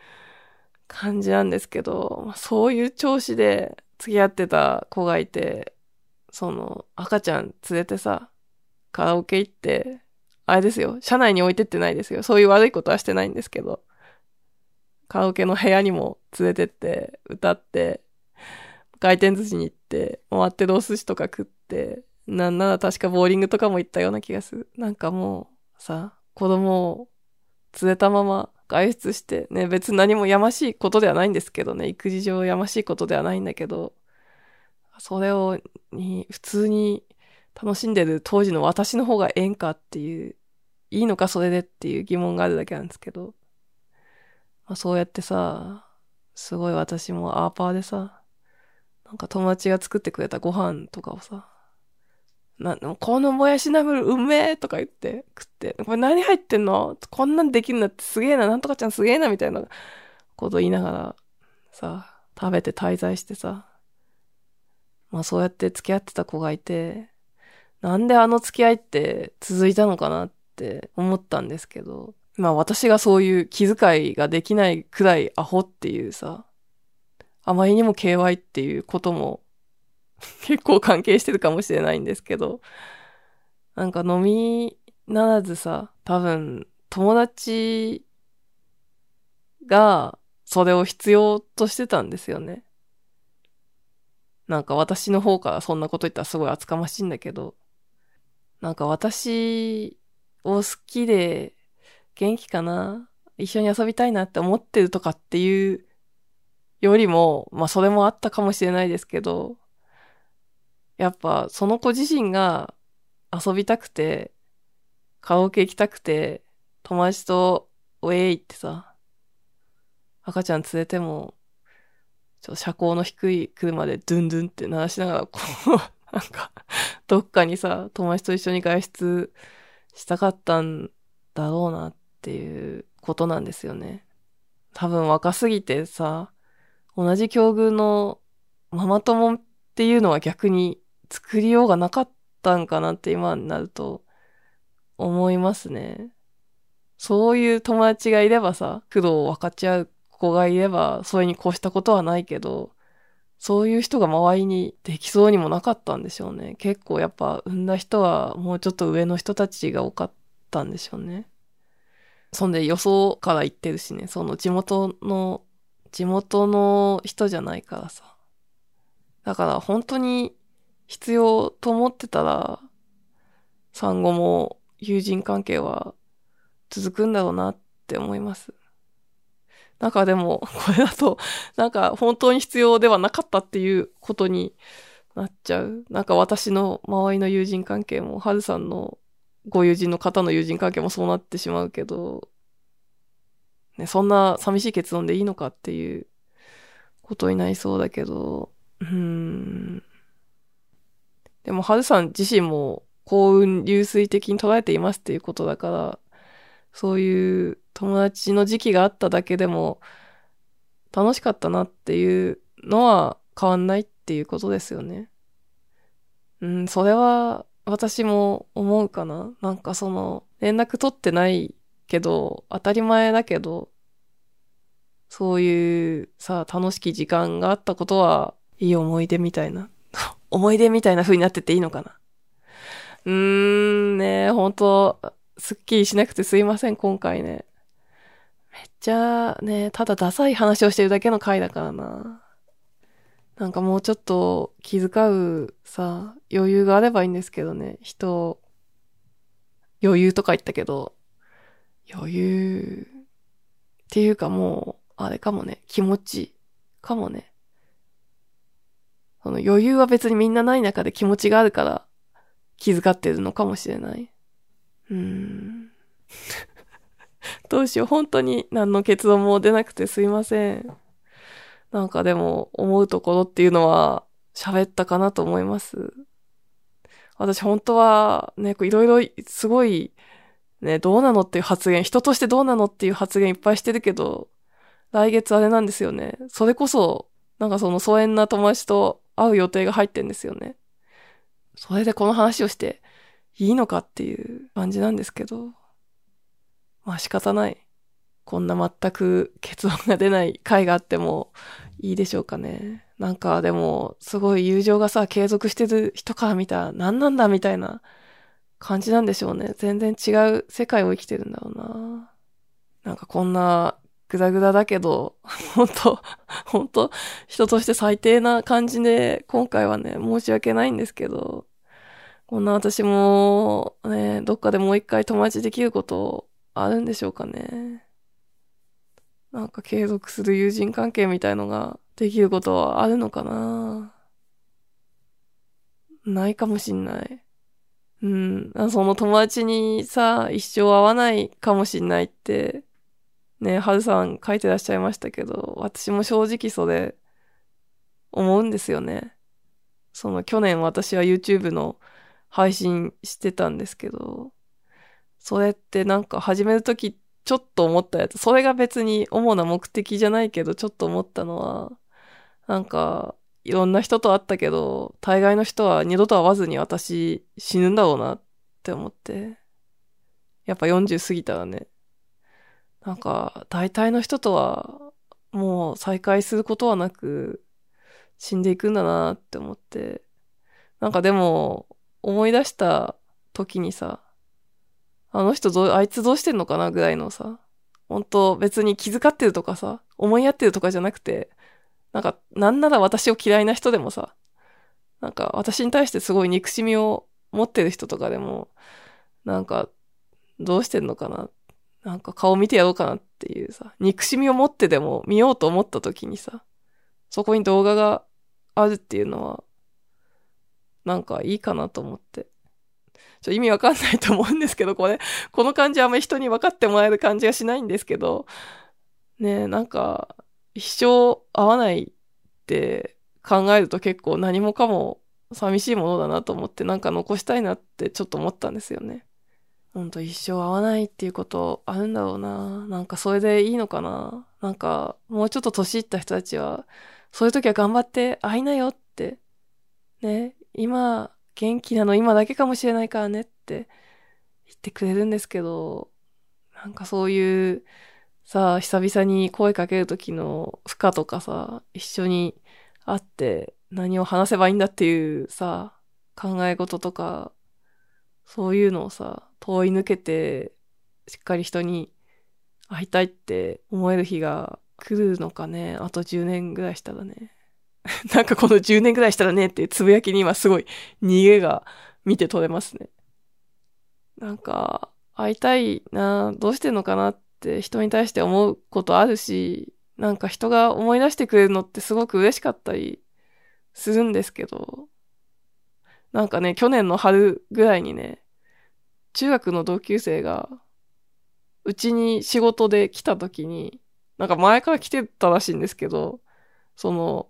感じなんですけど、そういう調子で、付き合ってた子がいて、その、赤ちゃん連れてさ、カラオケ行って、あれですよ、車内に置いてってないですよ。そういう悪いことはしてないんですけど、カラオケの部屋にも連れてって、歌って、回転寿司に行って、終わってロースシとか食って、なんなら確かボーリングとかも行ったような気がする。なんかもう、さ、子供を連れたまま外出してね、別に何もやましいことではないんですけどね、育児上やましいことではないんだけど、それを、に、普通に楽しんでる当時の私の方がええんかっていう、いいのかそれでっていう疑問があるだけなんですけど、まあ、そうやってさ、すごい私もアーパーでさ、なんか友達が作ってくれたご飯とかをさ、な、このもやしナムルうめえとか言って食って、これ何入ってんの？こんなんできるんだってすげえな、なんとかちゃんすげえな、みたいなこと言いながら、さ、食べて滞在してさ、まあそうやって付き合ってた子がいて、なんであの付き合いって続いたのかなって思ったんですけど、まあ私がそういう気遣いができないくらいアホっていうさ、あまりにも KY っていうことも結構関係してるかもしれないんですけど、なんか飲みならずさ、多分友達がそれを必要としてたんですよね。なんか私の方からそんなこと言ったらすごい厚かましいんだけど、なんか私を好きで元気かな一緒に遊びたいなって思ってるとかっていうよりも、まあそれもあったかもしれないですけど、やっぱその子自身が遊びたくて、カラオケ行きたくて、友達とウェイってさ、赤ちゃん連れても、ちょっと車高の低い車でドゥンドゥンって鳴らしながら、こう、なんか、どっかにさ、友達と一緒に外出したかったんだろうなっていうことなんですよね。多分若すぎてさ、同じ境遇のママ友っていうのは逆に作りようがなかったんかなって今になると思いますね。そういう友達がいればさ、苦労を分かち合う子がいれば、それに越したことはないけど、そういう人が周りにできそうにもなかったんでしょうね。結構やっぱ産んだ人はもうちょっと上の人たちが多かったんでしょうね。そんで予想から言ってるしね、その地元の、地元の人じゃないからさ。だから本当に必要と思ってたら、産後も友人関係は続くんだろうなって思います。なんかでも、これだと、なんか本当に必要ではなかったっていうことになっちゃう。なんか私の周りの友人関係も、はるさんのご友人の方の友人関係もそうなってしまうけど、ね、そんな寂しい結論でいいのかっていうことになりそうだけど、うーん。でも、はるさん自身も幸運流水的に捉えていますっていうことだから、そういう友達の時期があっただけでも楽しかったなっていうのは変わんないっていうことですよね。うん、それは私も思うかな。なんかその、連絡取ってないけど、当たり前だけど、そういうさ、楽しき時間があったことは、いい思い出みたいな。思い出みたいな風になってていいのかな？うーん、ね本当すっきりしなくてすいません、今回ね。めっちゃね、ただダサい話をしてるだけの回だからな。なんかもうちょっと気遣うさ、余裕があればいいんですけどね。人、余裕とか言ったけど、余裕っていうかもう、あれかもね、気持ちかもね。その余裕は別にみんなない中で気持ちがあるから気遣ってるのかもしれない。うーん。どうしよう、本当に何の結論も出なくてすいません。なんかでも思うところっていうのは喋ったかなと思います。私本当はね、いろいろすごいね、どうなのっていう発言、人としてどうなのっていう発言いっぱいしてるけど、来月あれなんですよね。それこそ、なんかその疎遠な友達と会う予定が入ってんですよね。それでこの話をしていいのかっていう感じなんですけど。まあ仕方ない。こんな全く結論が出ない回があってもいいでしょうかね。なんかでも、すごい友情がさ、継続してる人から見たら何なんだみたいな感じなんでしょうね。全然違う世界を生きてるんだろうな。なんかこんなぐだぐだだけど、本当本当人として最低な感じで、今回はね、申し訳ないんですけど、こんな私も、ね、どっかでもう一回友達できることあるんでしょうかね。なんか継続する友人関係みたいのができることはあるのかなないかもしんない。うん。その友達にさ、一生会わないかもしんないって、ね、はるさん書いてらっしゃいましたけど、私も正直それ、思うんですよね。その去年私は YouTube の配信してたんですけど、それってなんか始めるときちょっと思ったやつ、それが別に主な目的じゃないけど、ちょっと思ったのは、なんか、いろんな人と会ったけど、大概の人は二度と会わずに私死ぬんだろうなって思って。やっぱ40過ぎたらね。なんか、大体の人とは、もう再会することはなく、死んでいくんだなって思って。なんかでも、思い出した時にさ、あの人どう、あいつどうしてんのかなぐらいのさ、本当別に気遣ってるとかさ、思いやってるとかじゃなくて、なんか、なんなら私を嫌いな人でもさ、なんか私に対してすごい憎しみを持ってる人とかでも、なんか、どうしてんのかななんか顔見てやろうかなっていうさ、憎しみを持ってでも見ようと思った時にさ、そこに動画があるっていうのは、なんかいいかなと思って。ちょ意味わかんないと思うんですけど、これ、この感じあんまり人に分かってもらえる感じがしないんですけど、ねえなんか、一生会わないって考えると結構何もかも寂しいものだなと思ってなんか残したいなってちょっと思ったんですよね。ほんと一生会わないっていうことあるんだろうな。なんかそれでいいのかな。なんかもうちょっと年いった人たちはそういう時は頑張って会いなよって。ね。今元気なの今だけかもしれないからねって言ってくれるんですけど、なんかそういうさあ、久々に声かける時の負荷とかさ、一緒に会って何を話せばいいんだっていうさ、考え事とか、そういうのをさ、通い抜けて、しっかり人に会いたいって思える日が来るのかね。あと10年ぐらいしたらね。なんかこの10年ぐらいしたらねってつぶやきに今すごい逃げが見て取れますね。なんか、会いたいな、どうしてんのかなって人に対して思うことあるし、なんか人が思い出してくれるのってすごく嬉しかったりするんですけど、なんかね、去年の春ぐらいにね、中学の同級生が、うちに仕事で来た時に、なんか前から来てたらしいんですけど、その、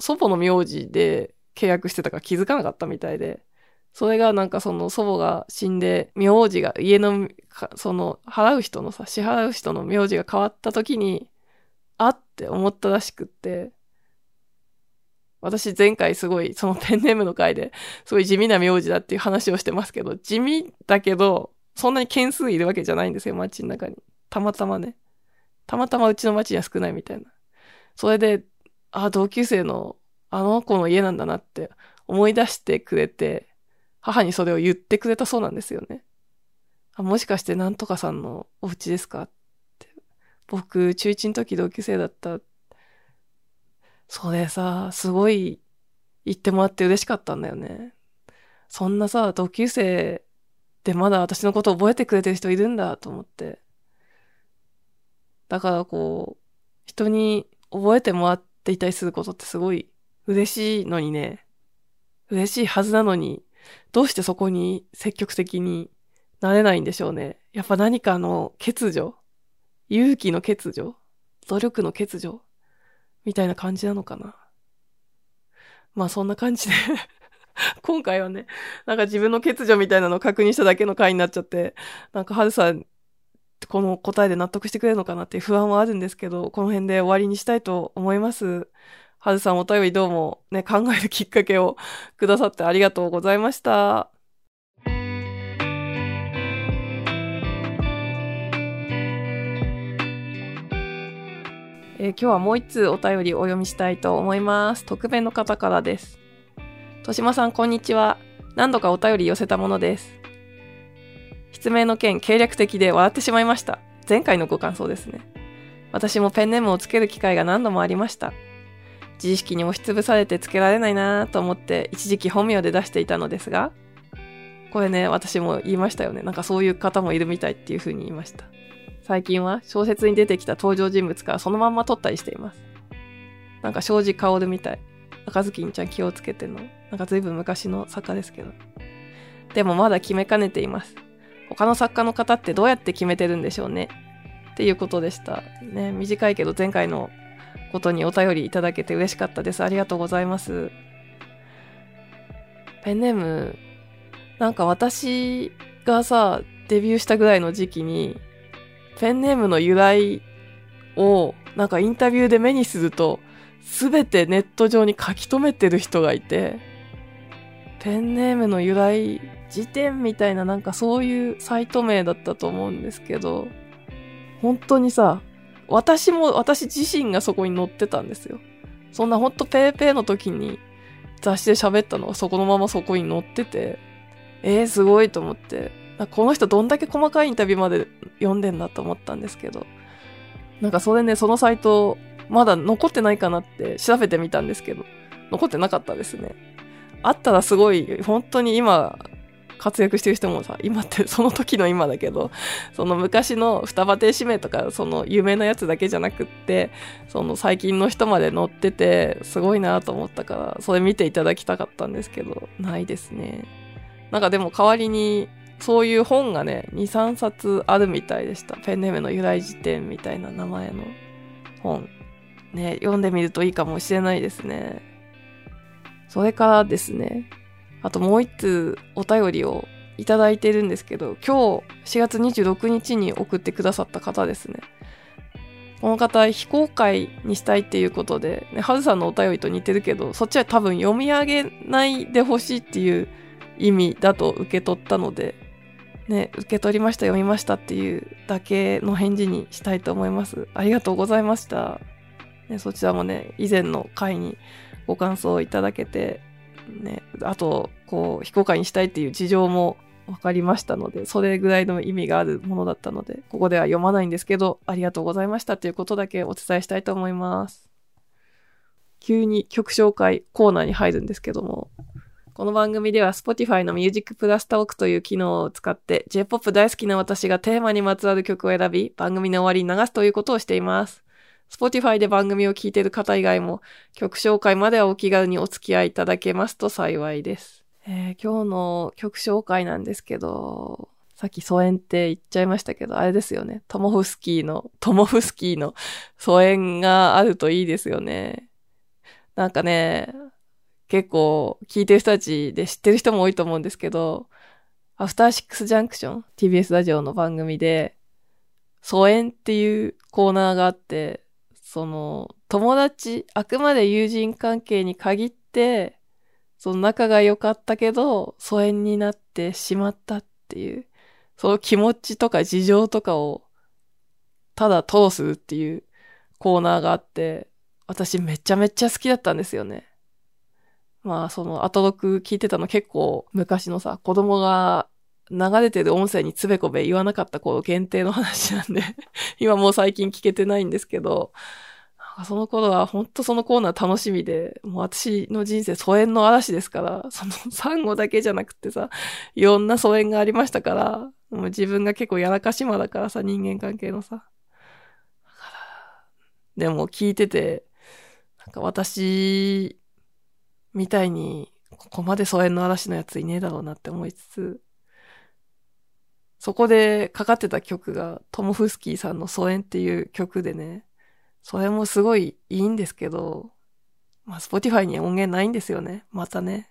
祖母の名字で契約してたから気づかなかったみたいで、それがなんかその祖母が死んで、名字が、家の、その、払う人のさ、支払う人の名字が変わった時に、あって思ったらしくって、私前回すごい、そのペンネームの回で、すごい地味な名字だっていう話をしてますけど、地味だけど、そんなに件数いるわけじゃないんですよ、街の中に。たまたまね。たまたまうちの街には少ないみたいな。それで、あ、同級生のあの子の家なんだなって思い出してくれて、母にそれを言ってくれたそうなんですよね。あもしかしてなんとかさんのお家ですかって。僕、中1の時同級生だった。それさ、すごい言ってもらって嬉しかったんだよね。そんなさ、同級生でまだ私のこと覚えてくれてる人いるんだと思って。だからこう、人に覚えてもらっていたりすることってすごい嬉しいのにね。嬉しいはずなのに、どうしてそこに積極的になれないんでしょうね。やっぱ何かの欠如？勇気の欠如？努力の欠如？みたいな感じなのかな。まあそんな感じで 今回はね、なんか自分の欠如みたいなのを確認しただけの回になっちゃって、なんかハルさん、この答えで納得してくれるのかなって不安はあるんですけど、この辺で終わりにしたいと思います。はずさんお便りどうもね、考えるきっかけをくださってありがとうございました。えー、今日はもう一通お便りお読みしたいと思います。特弁の方からです。としまさん、こんにちは。何度かお便り寄せたものです。失明の件、計略的で笑ってしまいました。前回のご感想ですね。私もペンネームをつける機会が何度もありました。自意識に押しつぶされてつけられないなと思って一時期本名で出していたのですが、これね、私も言いましたよね。なんかそういう方もいるみたいっていう風に言いました。最近は小説に出てきた登場人物からそのまんま撮ったりしています。なんか庄司薫みたい。赤ずきんちゃん気をつけての。なんか随分昔の作家ですけど。でもまだ決めかねています。他の作家の方ってどうやって決めてるんでしょうね。っていうことでした。ね、短いけど前回のことにお便りいただけて嬉しかったです。ありがとうございます。ペンネーム、なんか私がさ、デビューしたぐらいの時期に、ペンネームの由来を、なんかインタビューで目にすると、すべてネット上に書き留めてる人がいて、ペンネームの由来辞典みたいななんかそういうサイト名だったと思うんですけど、本当にさ、私も、私自身がそこに載ってたんですよ。そんなほんとペーペーの時に雑誌で喋ったのがそこのままそこに載ってて、えー、すごいと思って、この人どんだけ細かいインタビューまで読んでんだと思ったんですけど、なんかそれね、そのサイト、まだ残ってないかなって調べてみたんですけど、残ってなかったですね。あったらすごい、本当に今、活躍してる人もさ、今ってその時の今だけど、その昔の双葉亭指名とか、その有名なやつだけじゃなくって、その最近の人まで載ってて、すごいなと思ったから、それ見ていただきたかったんですけど、ないですね。なんかでも代わりに、そういう本がね、2、3冊あるみたいでした。ペンネームの由来辞典みたいな名前の本。ね、読んでみるといいかもしれないですね。それからですね、あともう一通お便りをいただいてるんですけど、今日4月26日に送ってくださった方ですね。この方、非公開にしたいっていうことで、ね、はずさんのお便りと似てるけど、そっちは多分読み上げないでほしいっていう意味だと受け取ったので、ね、受け取りました、読みましたっていうだけの返事にしたいと思います。ありがとうございました。ね、そちらもね、以前の回にご感想をいただけて、ね、あと、こう、非公開にしたいっていう事情も分かりましたので、それぐらいの意味があるものだったので、ここでは読まないんですけど、ありがとうございましたということだけお伝えしたいと思います。急に曲紹介コーナーに入るんですけども、この番組では Spotify の Music Plus Talk という機能を使って J-POP 大好きな私がテーマにまつわる曲を選び、番組の終わりに流すということをしています。Spotify で番組を聞いている方以外も曲紹介まではお気軽にお付き合いいただけますと幸いです。えー、今日の曲紹介なんですけど、さっき疎遠って言っちゃいましたけど、あれですよね。トモフスキーの、トモフスキーの疎遠があるといいですよね。なんかね、結構聞いてる人たちで知ってる人も多いと思うんですけど、アフターシックスジャンクション ?TBS ラジオの番組で、疎遠っていうコーナーがあって、その、友達、あくまで友人関係に限って、その仲が良かったけど、疎遠になってしまったっていう、その気持ちとか事情とかを、ただ通すっていうコーナーがあって、私めちゃめちゃ好きだったんですよね。まあ、その、後読聞いてたの結構昔のさ、子供が流れてる音声につべこべ言わなかった頃限定の話なんで 今もう最近聞けてないんですけど、その頃は本当そのコーナー楽しみで、もう私の人生疎遠の嵐ですから、そのサンゴだけじゃなくてさ、いろんな疎遠がありましたから、もう自分が結構やらかしまだからさ、人間関係のさ。でも聞いてて、なんか私みたいに、ここまで疎遠の嵐のやついねえだろうなって思いつつ、そこでかかってた曲がトモフスキーさんの疎遠っていう曲でね、それもすごいいいんですけど、まあ、 Spotify に音源ないんですよね。またね。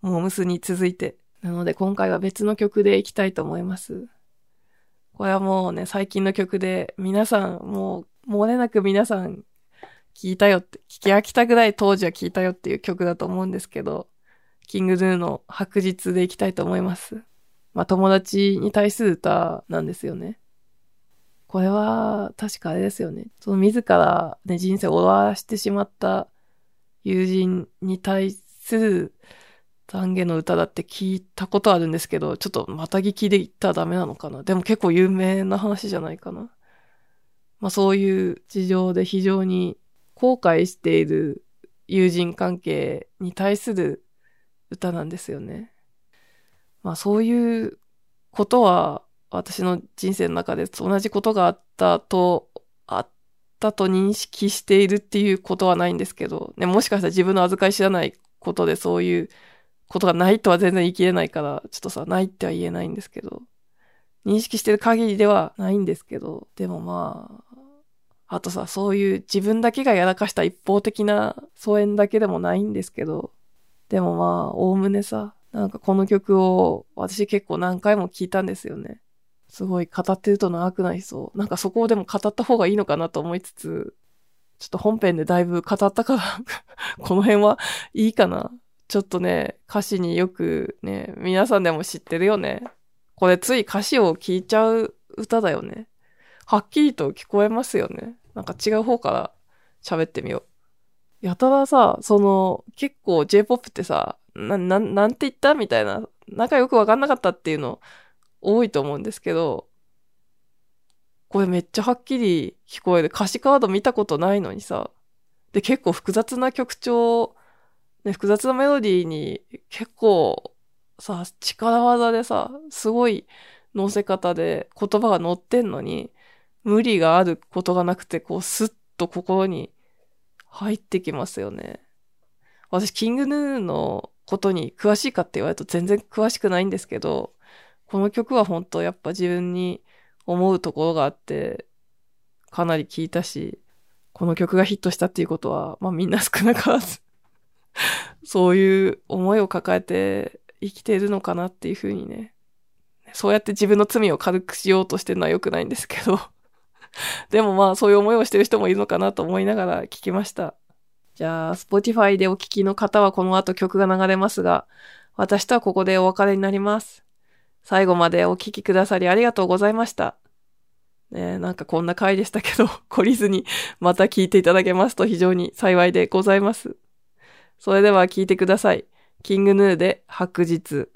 モームスに続いて。なので今回は別の曲でいきたいと思います。これはもうね、最近の曲で、皆さん、もう、漏れなく皆さん、聞いたよって、聞き飽きたぐらい当時は聞いたよっていう曲だと思うんですけど、キングドゥの白日でいきたいと思います。まあ友達に対する歌なんですよね。これは確かあれですよね。その自らね、人生を終わらしてしまった友人に対する懺悔の歌だって聞いたことあるんですけど、ちょっとまた聞きで言ったらダメなのかな。でも結構有名な話じゃないかな。まあそういう事情で非常に後悔している友人関係に対する歌なんですよね。まあそういうことは私の人生の中で同じことがあったと、あったと認識しているっていうことはないんですけど、ね、もしかしたら自分の預かり知らないことでそういうことがないとは全然言い切れないから、ちょっとさ、ないっては言えないんですけど、認識してる限りではないんですけど、でもまあ、あとさ、そういう自分だけがやらかした一方的な疎遠だけでもないんですけど、でもまあ、おおむねさ、なんかこの曲を私結構何回も聴いたんですよね。すごい語ってると長くなりそう。なんかそこをでも語った方がいいのかなと思いつつ、ちょっと本編でだいぶ語ったからこの辺はいいかな。ちょっとね、歌詞によくね、皆さんでも知ってるよね。これつい歌詞を聴いちゃう歌だよね。はっきりと聞こえますよね。なんか違う方から喋ってみよう。やたらさ、その、結構 J-POP ってさ、な、な、なんて言ったみたいな、仲良くわかんなかったっていうの多いと思うんですけど、これめっちゃはっきり聞こえる。歌詞カード見たことないのにさ。で、結構複雑な曲調、ね、複雑なメロディーに結構さ、力技でさ、すごい乗せ方で言葉が乗ってんのに、無理があることがなくて、こう、スッと心に入ってきますよね。私、キングヌーのことに詳しいかって言われると全然詳しくないんですけど、この曲は本当やっぱ自分に思うところがあって、かなり聞いたし、この曲がヒットしたっていうことは、まあみんな少なからずそういう思いを抱えて生きているのかなっていうふうにね。そうやって自分の罪を軽くしようとしてるのは良くないんですけど でもまあそういう思いをしてる人もいるのかなと思いながら聞きました。じゃあ、Spotify でお聴きの方はこの後曲が流れますが、私とはここでお別れになります。最後までお聴きくださりありがとうございました。ねなんかこんな回でしたけど、懲りずにまた聞いていただけますと非常に幸いでございます。それでは聞いてください。キングヌーで白日。